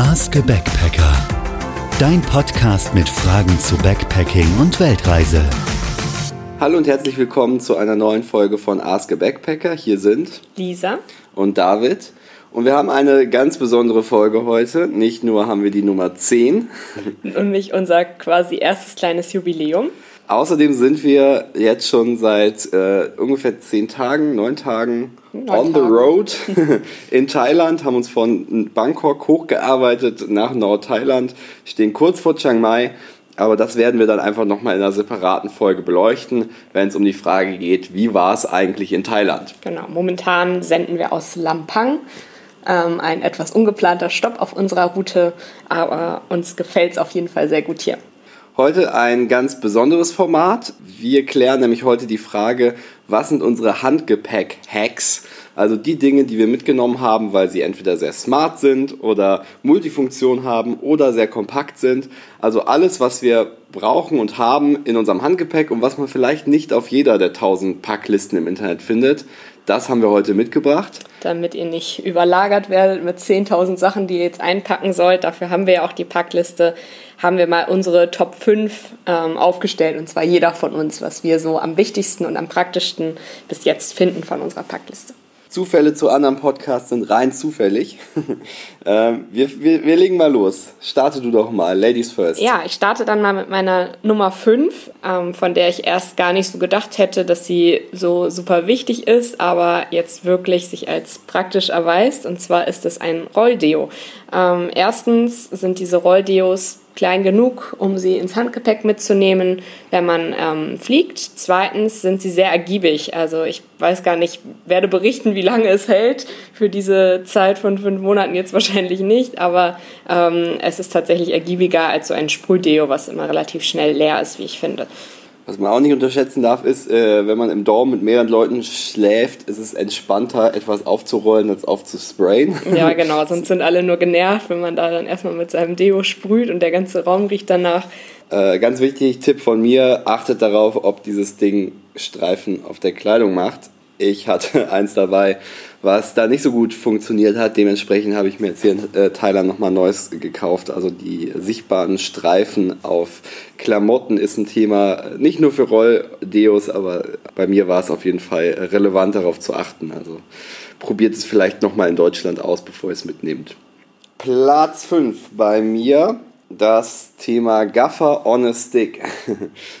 Ask a Backpacker. Dein Podcast mit Fragen zu Backpacking und Weltreise. Hallo und herzlich willkommen zu einer neuen Folge von Ask a Backpacker. Hier sind Lisa und David. Und wir haben eine ganz besondere Folge heute. Nicht nur haben wir die Nummer 10. Und nicht unser quasi erstes kleines Jubiläum. Außerdem sind wir jetzt schon seit äh, ungefähr zehn Tagen, neun Tagen neun on Tagen. the road in Thailand, haben uns von Bangkok hochgearbeitet nach Nordthailand, stehen kurz vor Chiang Mai. Aber das werden wir dann einfach nochmal in einer separaten Folge beleuchten, wenn es um die Frage geht, wie war es eigentlich in Thailand? Genau, momentan senden wir aus Lampang. Ähm, ein etwas ungeplanter Stopp auf unserer Route, aber uns gefällt es auf jeden Fall sehr gut hier. Heute ein ganz besonderes Format. Wir klären nämlich heute die Frage, was sind unsere Handgepäck-Hacks? Also die Dinge, die wir mitgenommen haben, weil sie entweder sehr smart sind oder Multifunktion haben oder sehr kompakt sind. Also alles, was wir brauchen und haben in unserem Handgepäck und was man vielleicht nicht auf jeder der 1000 Packlisten im Internet findet. Das haben wir heute mitgebracht. Damit ihr nicht überlagert werdet mit 10.000 Sachen, die ihr jetzt einpacken sollt. Dafür haben wir ja auch die Packliste haben wir mal unsere Top 5 ähm, aufgestellt und zwar jeder von uns, was wir so am wichtigsten und am praktischsten bis jetzt finden von unserer Packliste. Zufälle zu anderen Podcasts sind rein zufällig. ähm, wir, wir, wir legen mal los. Starte du doch mal, Ladies first. Ja, ich starte dann mal mit meiner Nummer 5, ähm, von der ich erst gar nicht so gedacht hätte, dass sie so super wichtig ist, aber jetzt wirklich sich als praktisch erweist. Und zwar ist es ein Rolldeo. Ähm, erstens sind diese Rolldeos klein genug, um sie ins Handgepäck mitzunehmen, wenn man ähm, fliegt. Zweitens sind sie sehr ergiebig. Also ich weiß gar nicht, werde berichten, wie lange es hält. Für diese Zeit von fünf Monaten jetzt wahrscheinlich nicht, aber ähm, es ist tatsächlich ergiebiger als so ein Sprühdeo, was immer relativ schnell leer ist, wie ich finde. Was man auch nicht unterschätzen darf, ist, äh, wenn man im Dorm mit mehreren Leuten schläft, ist es entspannter, etwas aufzurollen, als aufzusprayen. Ja, genau, sonst sind alle nur genervt, wenn man da dann erstmal mit seinem Deo sprüht und der ganze Raum riecht danach. Äh, ganz wichtig, Tipp von mir, achtet darauf, ob dieses Ding Streifen auf der Kleidung macht. Ich hatte eins dabei, was da nicht so gut funktioniert hat. Dementsprechend habe ich mir jetzt hier in äh, Thailand nochmal Neues gekauft. Also die sichtbaren Streifen auf Klamotten ist ein Thema, nicht nur für Rolldeos, aber bei mir war es auf jeden Fall relevant darauf zu achten. Also probiert es vielleicht nochmal in Deutschland aus, bevor ihr es mitnehmt. Platz 5 bei mir das Thema Gaffer on a Stick.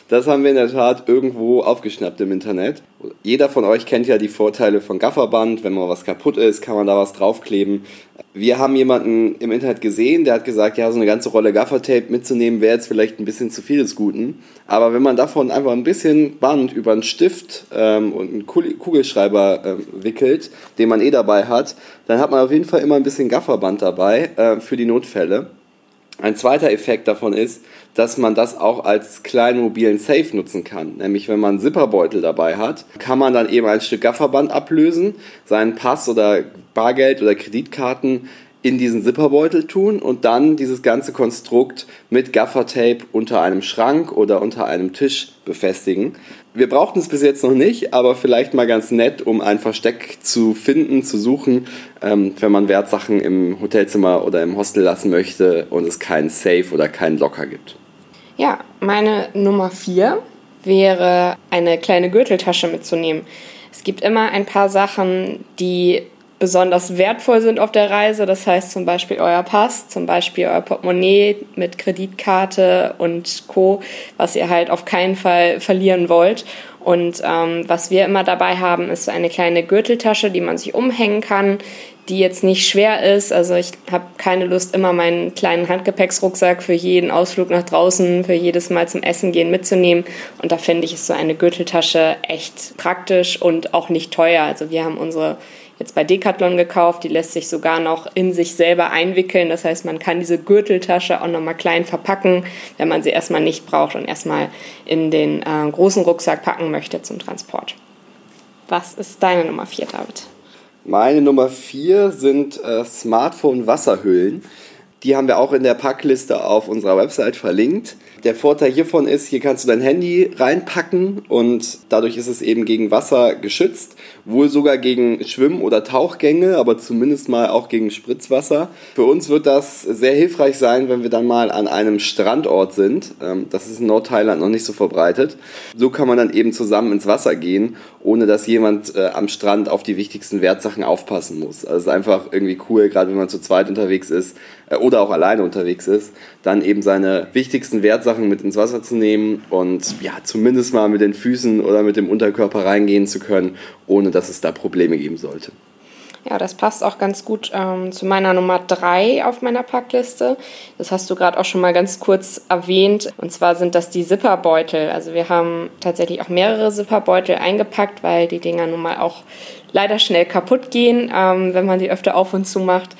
Das haben wir in der Tat irgendwo aufgeschnappt im Internet. Jeder von euch kennt ja die Vorteile von Gafferband. Wenn mal was kaputt ist, kann man da was draufkleben. Wir haben jemanden im Internet gesehen, der hat gesagt, ja, so eine ganze Rolle Gaffertape mitzunehmen wäre jetzt vielleicht ein bisschen zu viel des Guten. Aber wenn man davon einfach ein bisschen Band über einen Stift ähm, und einen Kugelschreiber äh, wickelt, den man eh dabei hat, dann hat man auf jeden Fall immer ein bisschen Gafferband dabei äh, für die Notfälle. Ein zweiter Effekt davon ist, dass man das auch als kleinen mobilen Safe nutzen kann. Nämlich wenn man einen Zipperbeutel dabei hat, kann man dann eben ein Stück Gafferband ablösen, seinen Pass oder Bargeld oder Kreditkarten in diesen Zipperbeutel tun und dann dieses ganze Konstrukt mit Gaffertape unter einem Schrank oder unter einem Tisch befestigen. Wir brauchten es bis jetzt noch nicht, aber vielleicht mal ganz nett, um ein Versteck zu finden, zu suchen, ähm, wenn man Wertsachen im Hotelzimmer oder im Hostel lassen möchte und es keinen Safe oder keinen Locker gibt. Ja, meine Nummer vier wäre eine kleine Gürteltasche mitzunehmen. Es gibt immer ein paar Sachen, die besonders wertvoll sind auf der Reise. Das heißt zum Beispiel euer Pass, zum Beispiel euer Portemonnaie mit Kreditkarte und Co., was ihr halt auf keinen Fall verlieren wollt. Und ähm, was wir immer dabei haben, ist so eine kleine Gürteltasche, die man sich umhängen kann, die jetzt nicht schwer ist. Also ich habe keine Lust, immer meinen kleinen Handgepäcksrucksack für jeden Ausflug nach draußen, für jedes Mal zum Essen gehen mitzunehmen. Und da finde ich, ist so eine Gürteltasche echt praktisch und auch nicht teuer. Also wir haben unsere jetzt bei Decathlon gekauft. Die lässt sich sogar noch in sich selber einwickeln. Das heißt, man kann diese Gürteltasche auch nochmal klein verpacken, wenn man sie erstmal nicht braucht und erstmal in den äh, großen Rucksack packen möchte zum Transport. Was ist deine Nummer 4, David? Meine Nummer 4 sind äh, Smartphone-Wasserhüllen. Die haben wir auch in der Packliste auf unserer Website verlinkt. Der Vorteil hiervon ist, hier kannst du dein Handy reinpacken und dadurch ist es eben gegen Wasser geschützt, wohl sogar gegen Schwimm- oder Tauchgänge, aber zumindest mal auch gegen Spritzwasser. Für uns wird das sehr hilfreich sein, wenn wir dann mal an einem Strandort sind. Ähm, das ist in Nordthailand noch nicht so verbreitet. So kann man dann eben zusammen ins Wasser gehen, ohne dass jemand äh, am Strand auf die wichtigsten Wertsachen aufpassen muss. Also es ist einfach irgendwie cool, gerade wenn man zu zweit unterwegs ist oder auch alleine unterwegs ist, dann eben seine wichtigsten Wertsachen mit ins Wasser zu nehmen und ja, zumindest mal mit den Füßen oder mit dem Unterkörper reingehen zu können, ohne dass es da Probleme geben sollte. Ja, das passt auch ganz gut ähm, zu meiner Nummer 3 auf meiner Packliste. Das hast du gerade auch schon mal ganz kurz erwähnt. Und zwar sind das die Zipperbeutel. Also wir haben tatsächlich auch mehrere Zipperbeutel eingepackt, weil die Dinger nun mal auch leider schnell kaputt gehen, ähm, wenn man sie öfter auf und zu macht.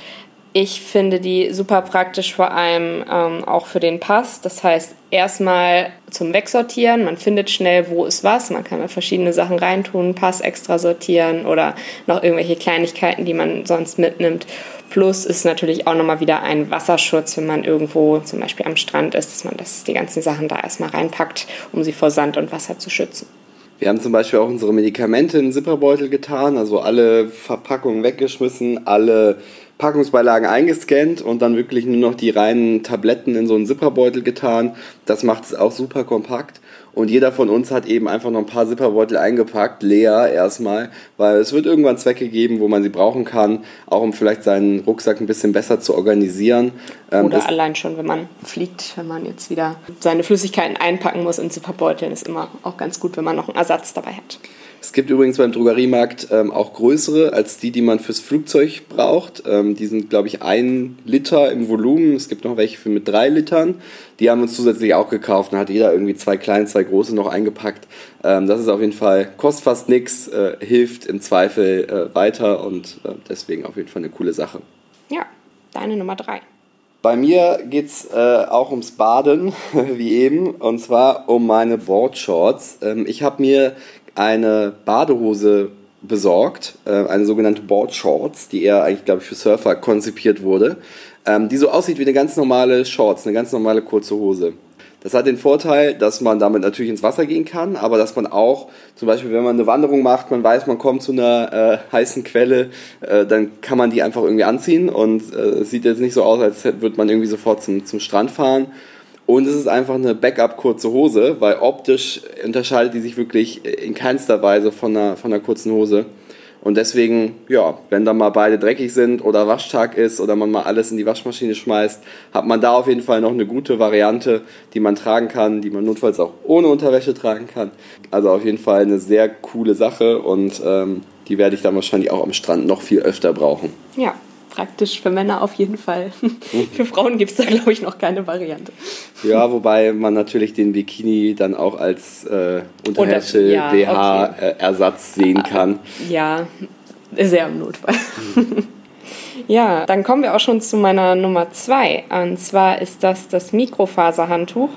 Ich finde die super praktisch, vor allem ähm, auch für den Pass. Das heißt, erstmal zum Wegsortieren. Man findet schnell, wo ist was. Man kann da verschiedene Sachen reintun, Pass extra sortieren oder noch irgendwelche Kleinigkeiten, die man sonst mitnimmt. Plus ist natürlich auch nochmal wieder ein Wasserschutz, wenn man irgendwo zum Beispiel am Strand ist, dass man das, die ganzen Sachen da erstmal reinpackt, um sie vor Sand und Wasser zu schützen. Wir haben zum Beispiel auch unsere Medikamente in Zipperbeutel getan, also alle Verpackungen weggeschmissen, alle Packungsbeilagen eingescannt und dann wirklich nur noch die reinen Tabletten in so einen Zipperbeutel getan. Das macht es auch super kompakt. Und jeder von uns hat eben einfach noch ein paar Zipperbeutel eingepackt, leer erstmal, weil es wird irgendwann Zwecke geben, wo man sie brauchen kann, auch um vielleicht seinen Rucksack ein bisschen besser zu organisieren. Ähm, Oder allein schon, wenn man fliegt, wenn man jetzt wieder seine Flüssigkeiten einpacken muss in Zipperbeuteln, ist immer auch ganz gut, wenn man noch einen Ersatz dabei hat. Es gibt übrigens beim Drogeriemarkt ähm, auch größere als die, die man fürs Flugzeug braucht. Ähm, die sind, glaube ich, ein Liter im Volumen. Es gibt noch welche für mit drei Litern. Die haben wir uns zusätzlich auch gekauft. Dann hat jeder irgendwie zwei kleine, zwei große noch eingepackt. Ähm, das ist auf jeden Fall, kostet fast nichts, äh, hilft im Zweifel äh, weiter und äh, deswegen auf jeden Fall eine coole Sache. Ja, deine Nummer drei. Bei mir geht es äh, auch ums Baden, wie eben, und zwar um meine Boardshorts. Ähm, ich habe mir eine Badehose besorgt, äh, eine sogenannte Board Shorts, die eher eigentlich, glaube ich, für Surfer konzipiert wurde, ähm, die so aussieht wie eine ganz normale Shorts, eine ganz normale kurze Hose. Das hat den Vorteil, dass man damit natürlich ins Wasser gehen kann, aber dass man auch, zum Beispiel, wenn man eine Wanderung macht, man weiß, man kommt zu einer äh, heißen Quelle, äh, dann kann man die einfach irgendwie anziehen und äh, es sieht jetzt nicht so aus, als würde man irgendwie sofort zum, zum Strand fahren und es ist einfach eine Backup-kurze Hose, weil optisch unterscheidet die sich wirklich in keinster Weise von einer, von einer kurzen Hose. Und deswegen, ja, wenn da mal beide dreckig sind oder Waschtag ist oder man mal alles in die Waschmaschine schmeißt, hat man da auf jeden Fall noch eine gute Variante, die man tragen kann, die man notfalls auch ohne Unterwäsche tragen kann. Also auf jeden Fall eine sehr coole Sache und ähm, die werde ich dann wahrscheinlich auch am Strand noch viel öfter brauchen. Ja, praktisch für Männer auf jeden Fall. für Frauen gibt es da, glaube ich, noch keine Variante. Ja, wobei man natürlich den Bikini dann auch als äh, Unterwäsche, ja, BH-Ersatz okay. sehen kann. Ja, sehr im Notfall. ja, dann kommen wir auch schon zu meiner Nummer zwei. Und zwar ist das das Mikrofaserhandtuch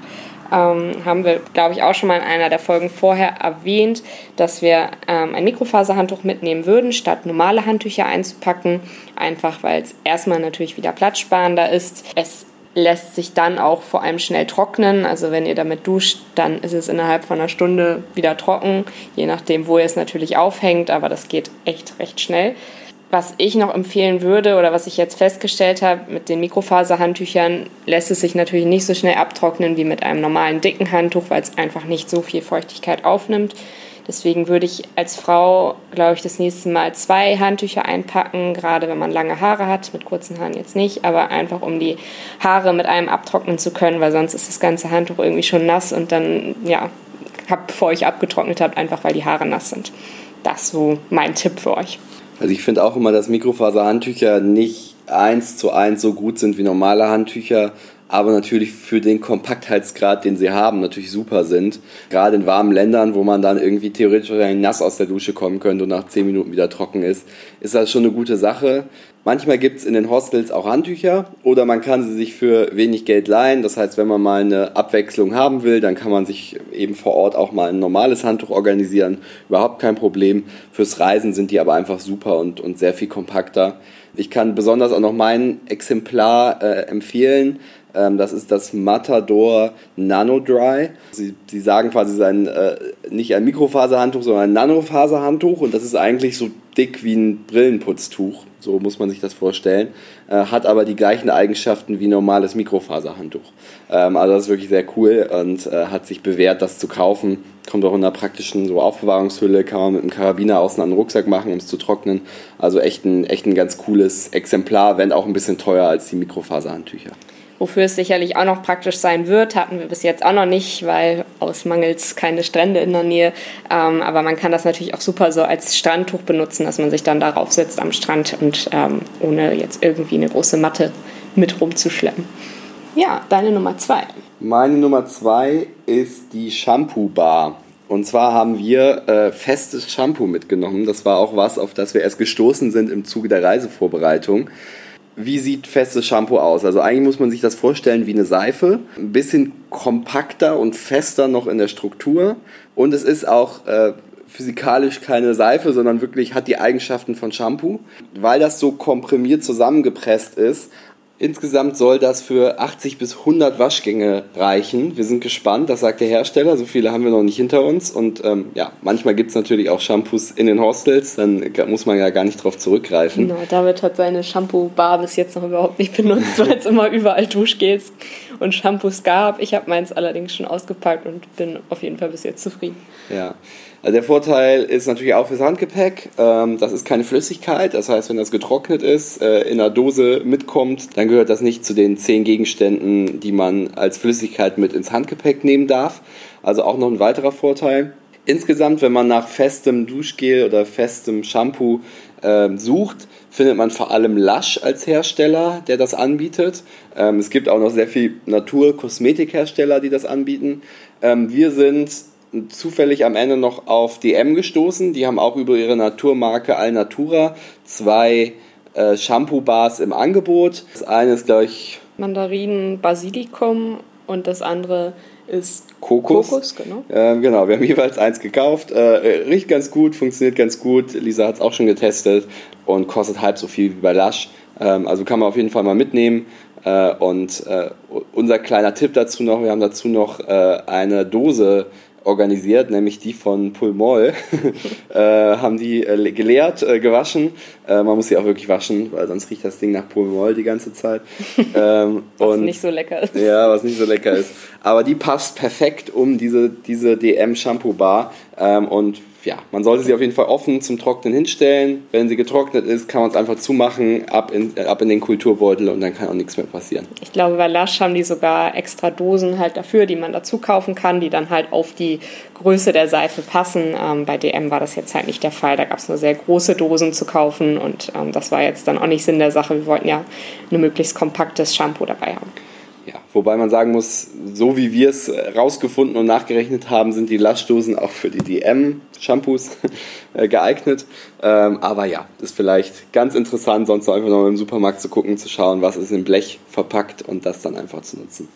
ähm, haben wir, glaube ich, auch schon mal in einer der Folgen vorher erwähnt, dass wir ähm, ein Mikrofaserhandtuch mitnehmen würden, statt normale Handtücher einzupacken. Einfach weil es erstmal natürlich wieder platzsparender ist. Es lässt sich dann auch vor allem schnell trocknen. Also wenn ihr damit duscht, dann ist es innerhalb von einer Stunde wieder trocken, je nachdem, wo ihr es natürlich aufhängt, aber das geht echt recht schnell. Was ich noch empfehlen würde oder was ich jetzt festgestellt habe, mit den Mikrofaserhandtüchern lässt es sich natürlich nicht so schnell abtrocknen wie mit einem normalen dicken Handtuch, weil es einfach nicht so viel Feuchtigkeit aufnimmt. Deswegen würde ich als Frau, glaube ich, das nächste Mal zwei Handtücher einpacken, gerade wenn man lange Haare hat, mit kurzen Haaren jetzt nicht, aber einfach um die Haare mit einem abtrocknen zu können, weil sonst ist das ganze Handtuch irgendwie schon nass und dann, ja, habt, bevor ich abgetrocknet habt, einfach weil die Haare nass sind. Das so mein Tipp für euch. Also ich finde auch immer, dass Mikrofaserhandtücher nicht eins zu eins so gut sind wie normale Handtücher, aber natürlich für den Kompaktheitsgrad, den sie haben, natürlich super sind. Gerade in warmen Ländern, wo man dann irgendwie theoretisch nass aus der Dusche kommen könnte und nach 10 Minuten wieder trocken ist, ist das schon eine gute Sache. Manchmal gibt es in den Hostels auch Handtücher oder man kann sie sich für wenig Geld leihen. Das heißt, wenn man mal eine Abwechslung haben will, dann kann man sich eben vor Ort auch mal ein normales Handtuch organisieren. Überhaupt kein Problem. Fürs Reisen sind die aber einfach super und, und sehr viel kompakter. Ich kann besonders auch noch mein Exemplar äh, empfehlen. Ähm, das ist das Matador Nano Dry. Sie, sie sagen quasi, es ist ein, äh, nicht ein Mikrofaserhandtuch, sondern ein Nanofaserhandtuch und das ist eigentlich so dick wie ein Brillenputztuch. So muss man sich das vorstellen. Äh, hat aber die gleichen Eigenschaften wie normales Mikrofaserhandtuch. Ähm, also das ist wirklich sehr cool und äh, hat sich bewährt, das zu kaufen. Kommt auch in einer praktischen so Aufbewahrungshülle, kann man mit einem Karabiner außen an den Rucksack machen, um es zu trocknen. Also echt ein, echt ein ganz cooles Exemplar, wenn auch ein bisschen teurer als die Mikrofaserhandtücher. Wofür es sicherlich auch noch praktisch sein wird, hatten wir bis jetzt auch noch nicht, weil aus Mangels keine Strände in der Nähe. Ähm, aber man kann das natürlich auch super so als Strandtuch benutzen, dass man sich dann darauf setzt am Strand und ähm, ohne jetzt irgendwie eine große Matte mit rumzuschleppen. Ja, deine Nummer zwei. Meine Nummer zwei ist die Shampoo Bar. Und zwar haben wir äh, festes Shampoo mitgenommen. Das war auch was, auf das wir erst gestoßen sind im Zuge der Reisevorbereitung wie sieht festes Shampoo aus? Also eigentlich muss man sich das vorstellen wie eine Seife, ein bisschen kompakter und fester noch in der Struktur und es ist auch äh, physikalisch keine Seife, sondern wirklich hat die Eigenschaften von Shampoo. Weil das so komprimiert zusammengepresst ist, Insgesamt soll das für 80 bis 100 Waschgänge reichen. Wir sind gespannt, das sagt der Hersteller. So viele haben wir noch nicht hinter uns. Und ähm, ja, manchmal gibt es natürlich auch Shampoos in den Hostels. Dann muss man ja gar nicht drauf zurückgreifen. Genau, David hat seine Shampoo-Bar bis jetzt noch überhaupt nicht benutzt, weil es immer überall Duschgels und Shampoos gab. Ich habe meins allerdings schon ausgepackt und bin auf jeden Fall bis jetzt zufrieden. Ja. Also der Vorteil ist natürlich auch fürs Handgepäck. Ähm, das ist keine Flüssigkeit. Das heißt, wenn das getrocknet ist, äh, in einer Dose mitkommt, dann gehört das nicht zu den zehn Gegenständen, die man als Flüssigkeit mit ins Handgepäck nehmen darf. Also auch noch ein weiterer Vorteil. Insgesamt, wenn man nach festem Duschgel oder festem Shampoo äh, sucht, findet man vor allem Lush als Hersteller, der das anbietet. Ähm, es gibt auch noch sehr viel Natur-Kosmetikhersteller, die das anbieten. Ähm, wir sind zufällig am Ende noch auf DM gestoßen. Die haben auch über ihre Naturmarke Alnatura zwei äh, Shampoo-Bars im Angebot. Das eine ist, glaube ich. Mandarinen Basilikum und das andere ist Kokos. Kokos genau. Äh, genau, wir haben jeweils eins gekauft. Äh, riecht ganz gut, funktioniert ganz gut. Lisa hat es auch schon getestet und kostet halb so viel wie bei Lush. Ähm, also kann man auf jeden Fall mal mitnehmen. Äh, und äh, unser kleiner Tipp dazu noch, wir haben dazu noch äh, eine Dose organisiert, nämlich die von Pulmol. äh, haben die äh, geleert, äh, gewaschen. Äh, man muss sie auch wirklich waschen, weil sonst riecht das Ding nach Pulmol die ganze Zeit. Ähm, was und, nicht so lecker ist. Ja, was nicht so lecker ist. Aber die passt perfekt um diese, diese DM Shampoo Bar. Ähm, und ja, man sollte sie auf jeden Fall offen zum Trocknen hinstellen. Wenn sie getrocknet ist, kann man es einfach zumachen, ab in, ab in den Kulturbeutel und dann kann auch nichts mehr passieren. Ich glaube, bei Lush haben die sogar extra Dosen halt dafür, die man dazu kaufen kann, die dann halt auf die Größe der Seife passen. Ähm, bei DM war das jetzt halt nicht der Fall. Da gab es nur sehr große Dosen zu kaufen und ähm, das war jetzt dann auch nicht Sinn der Sache. Wir wollten ja ein möglichst kompaktes Shampoo dabei haben. Ja, wobei man sagen muss, so wie wir es rausgefunden und nachgerechnet haben, sind die Lastdosen auch für die DM-Shampoos äh, geeignet. Ähm, aber ja, ist vielleicht ganz interessant, sonst einfach noch im Supermarkt zu gucken, zu schauen, was ist in Blech verpackt und das dann einfach zu nutzen.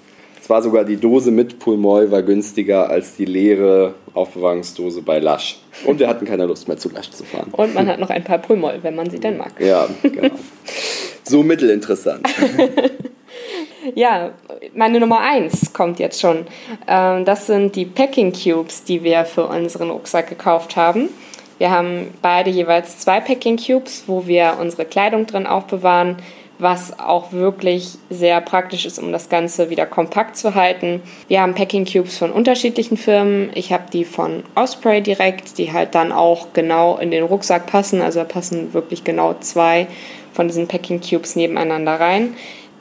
Es war sogar die Dose mit Pulmoy war günstiger als die leere Aufbewahrungsdose bei Lush. Und wir hatten keine Lust mehr zu Lush zu fahren. Und man hat noch ein paar Pulmoy, wenn man sie denn mag. Ja, genau. So mittelinteressant. Ja, meine Nummer eins kommt jetzt schon. Ähm, das sind die Packing Cubes, die wir für unseren Rucksack gekauft haben. Wir haben beide jeweils zwei Packing Cubes, wo wir unsere Kleidung drin aufbewahren, was auch wirklich sehr praktisch ist, um das Ganze wieder kompakt zu halten. Wir haben Packing Cubes von unterschiedlichen Firmen. Ich habe die von Osprey direkt, die halt dann auch genau in den Rucksack passen. Also da passen wirklich genau zwei von diesen Packing Cubes nebeneinander rein.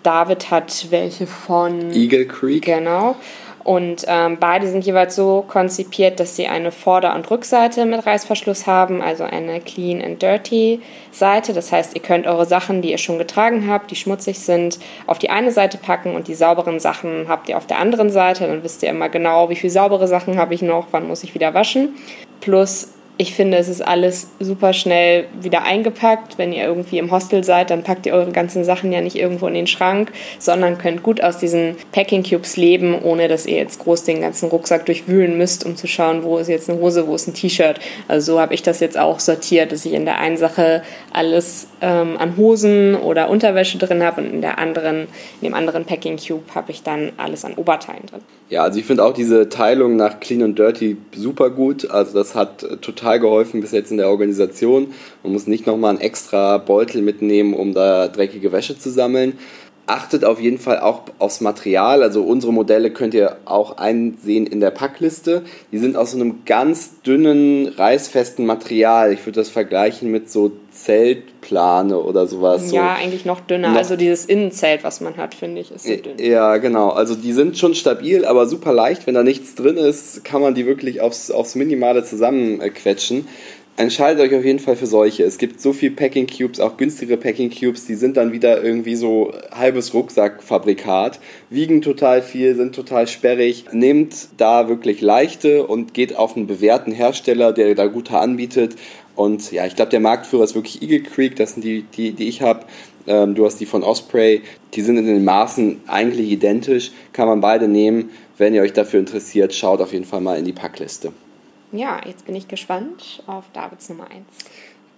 David hat welche von Eagle Creek. Genau. Und ähm, beide sind jeweils so konzipiert, dass sie eine Vorder- und Rückseite mit Reißverschluss haben, also eine Clean and Dirty Seite. Das heißt, ihr könnt eure Sachen, die ihr schon getragen habt, die schmutzig sind, auf die eine Seite packen und die sauberen Sachen habt ihr auf der anderen Seite. Dann wisst ihr immer genau, wie viele saubere Sachen habe ich noch, wann muss ich wieder waschen. Plus ich finde, es ist alles super schnell wieder eingepackt. Wenn ihr irgendwie im Hostel seid, dann packt ihr eure ganzen Sachen ja nicht irgendwo in den Schrank, sondern könnt gut aus diesen Packing Cubes leben, ohne dass ihr jetzt groß den ganzen Rucksack durchwühlen müsst, um zu schauen, wo ist jetzt eine Hose, wo ist ein T-Shirt. Also so habe ich das jetzt auch sortiert, dass ich in der einen Sache alles ähm, an Hosen oder Unterwäsche drin habe und in der anderen, in dem anderen Packing Cube habe ich dann alles an Oberteilen drin. Ja, also ich finde auch diese Teilung nach Clean und Dirty super gut. Also das hat äh, total geholfen bis jetzt in der Organisation. Man muss nicht nochmal einen extra Beutel mitnehmen, um da dreckige Wäsche zu sammeln achtet auf jeden Fall auch aufs Material. Also unsere Modelle könnt ihr auch einsehen in der Packliste. Die sind aus so einem ganz dünnen, reißfesten Material. Ich würde das vergleichen mit so Zeltplane oder sowas. Ja, so eigentlich noch dünner. Noch also dieses Innenzelt, was man hat, finde ich, ist so dünn. Ja, genau. Also die sind schon stabil, aber super leicht. Wenn da nichts drin ist, kann man die wirklich aufs, aufs Minimale zusammenquetschen entscheidet euch auf jeden Fall für solche. Es gibt so viel Packing Cubes, auch günstigere Packing Cubes, die sind dann wieder irgendwie so halbes Rucksackfabrikat, wiegen total viel, sind total sperrig. Nehmt da wirklich leichte und geht auf einen bewährten Hersteller, der da gute anbietet. Und ja, ich glaube, der Marktführer ist wirklich Eagle Creek, das sind die, die, die ich habe. Ähm, du hast die von Osprey, die sind in den Maßen eigentlich identisch, kann man beide nehmen. Wenn ihr euch dafür interessiert, schaut auf jeden Fall mal in die Packliste. Ja, jetzt bin ich gespannt auf Davids Nummer 1.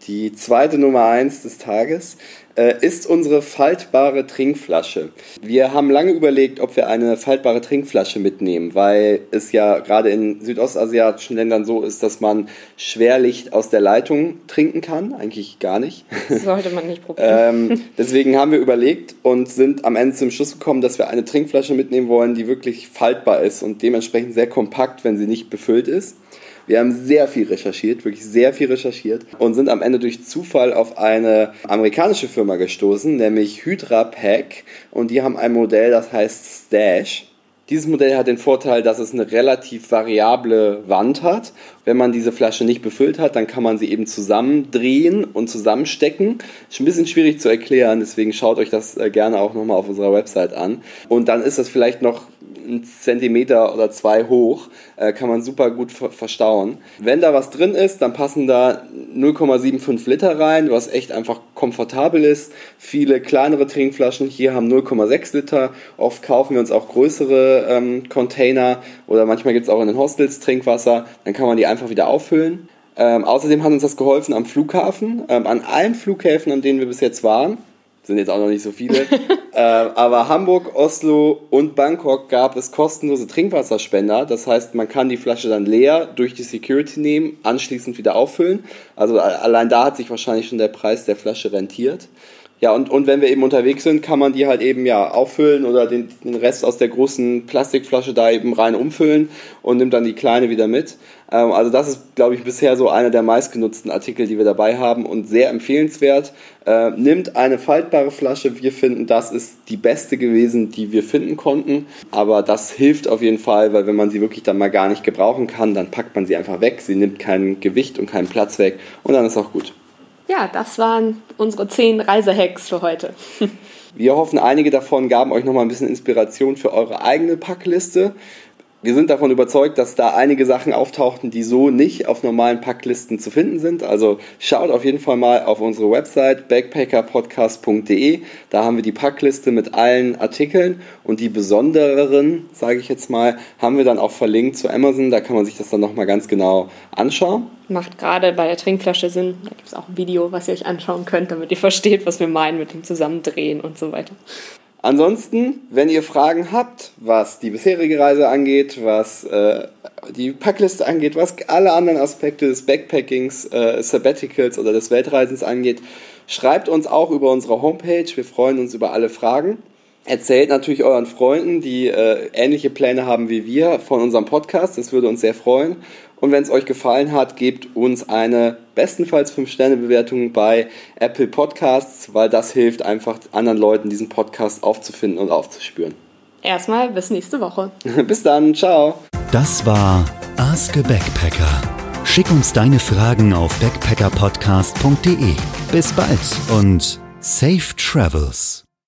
Die zweite Nummer 1 des Tages äh, ist unsere faltbare Trinkflasche. Wir haben lange überlegt, ob wir eine faltbare Trinkflasche mitnehmen, weil es ja gerade in südostasiatischen Ländern so ist, dass man Schwerlicht aus der Leitung trinken kann. Eigentlich gar nicht. Das sollte man nicht probieren. ähm, deswegen haben wir überlegt und sind am Ende zum Schluss gekommen, dass wir eine Trinkflasche mitnehmen wollen, die wirklich faltbar ist und dementsprechend sehr kompakt, wenn sie nicht befüllt ist. Wir haben sehr viel recherchiert, wirklich sehr viel recherchiert und sind am Ende durch Zufall auf eine amerikanische Firma gestoßen, nämlich Hydra Pack und die haben ein Modell, das heißt Stash. Dieses Modell hat den Vorteil, dass es eine relativ variable Wand hat. Wenn man diese Flasche nicht befüllt hat, dann kann man sie eben zusammendrehen und zusammenstecken. Ist ein bisschen schwierig zu erklären, deswegen schaut euch das äh, gerne auch nochmal auf unserer Website an. Und dann ist das vielleicht noch einen Zentimeter oder zwei hoch, äh, kann man super gut verstauen. Wenn da was drin ist, dann passen da 0,75 Liter rein, was echt einfach komfortabel ist. Viele kleinere Trinkflaschen hier haben 0,6 Liter. Oft kaufen wir uns auch größere ähm, Container oder manchmal gibt es auch in den Hostels Trinkwasser. Dann kann man die einfach wieder auffüllen. Ähm, außerdem hat uns das geholfen am Flughafen. Ähm, an allen Flughäfen, an denen wir bis jetzt waren, sind jetzt auch noch nicht so viele. äh, aber Hamburg, Oslo und Bangkok gab es kostenlose Trinkwasserspender. Das heißt, man kann die Flasche dann leer durch die Security nehmen, anschließend wieder auffüllen. Also allein da hat sich wahrscheinlich schon der Preis der Flasche rentiert. Ja, und, und wenn wir eben unterwegs sind, kann man die halt eben ja auffüllen oder den, den Rest aus der großen Plastikflasche da eben rein umfüllen und nimmt dann die kleine wieder mit. Ähm, also das ist, glaube ich, bisher so einer der meistgenutzten Artikel, die wir dabei haben und sehr empfehlenswert. Äh, nimmt eine faltbare Flasche. Wir finden, das ist die beste gewesen, die wir finden konnten. Aber das hilft auf jeden Fall, weil wenn man sie wirklich dann mal gar nicht gebrauchen kann, dann packt man sie einfach weg. Sie nimmt kein Gewicht und keinen Platz weg und dann ist auch gut. Ja, das waren unsere zehn Reisehacks für heute. Wir hoffen, einige davon gaben euch nochmal ein bisschen Inspiration für eure eigene Packliste. Wir sind davon überzeugt, dass da einige Sachen auftauchten, die so nicht auf normalen Packlisten zu finden sind. Also schaut auf jeden Fall mal auf unsere Website backpackerpodcast.de. Da haben wir die Packliste mit allen Artikeln und die besondereren, sage ich jetzt mal, haben wir dann auch verlinkt zu Amazon. Da kann man sich das dann nochmal ganz genau anschauen. Macht gerade bei der Trinkflasche Sinn. Da gibt es auch ein Video, was ihr euch anschauen könnt, damit ihr versteht, was wir meinen mit dem Zusammendrehen und so weiter. Ansonsten, wenn ihr Fragen habt, was die bisherige Reise angeht, was äh, die Packliste angeht, was alle anderen Aspekte des Backpackings, äh, Sabbaticals oder des Weltreisens angeht, schreibt uns auch über unsere Homepage. Wir freuen uns über alle Fragen. Erzählt natürlich euren Freunden, die äh, ähnliche Pläne haben wie wir, von unserem Podcast. Das würde uns sehr freuen. Und wenn es euch gefallen hat, gebt uns eine bestenfalls 5-Sterne-Bewertung bei Apple Podcasts, weil das hilft einfach anderen Leuten, diesen Podcast aufzufinden und aufzuspüren. Erstmal bis nächste Woche. bis dann, ciao. Das war Ask a Backpacker. Schick uns deine Fragen auf backpackerpodcast.de. Bis bald und safe travels.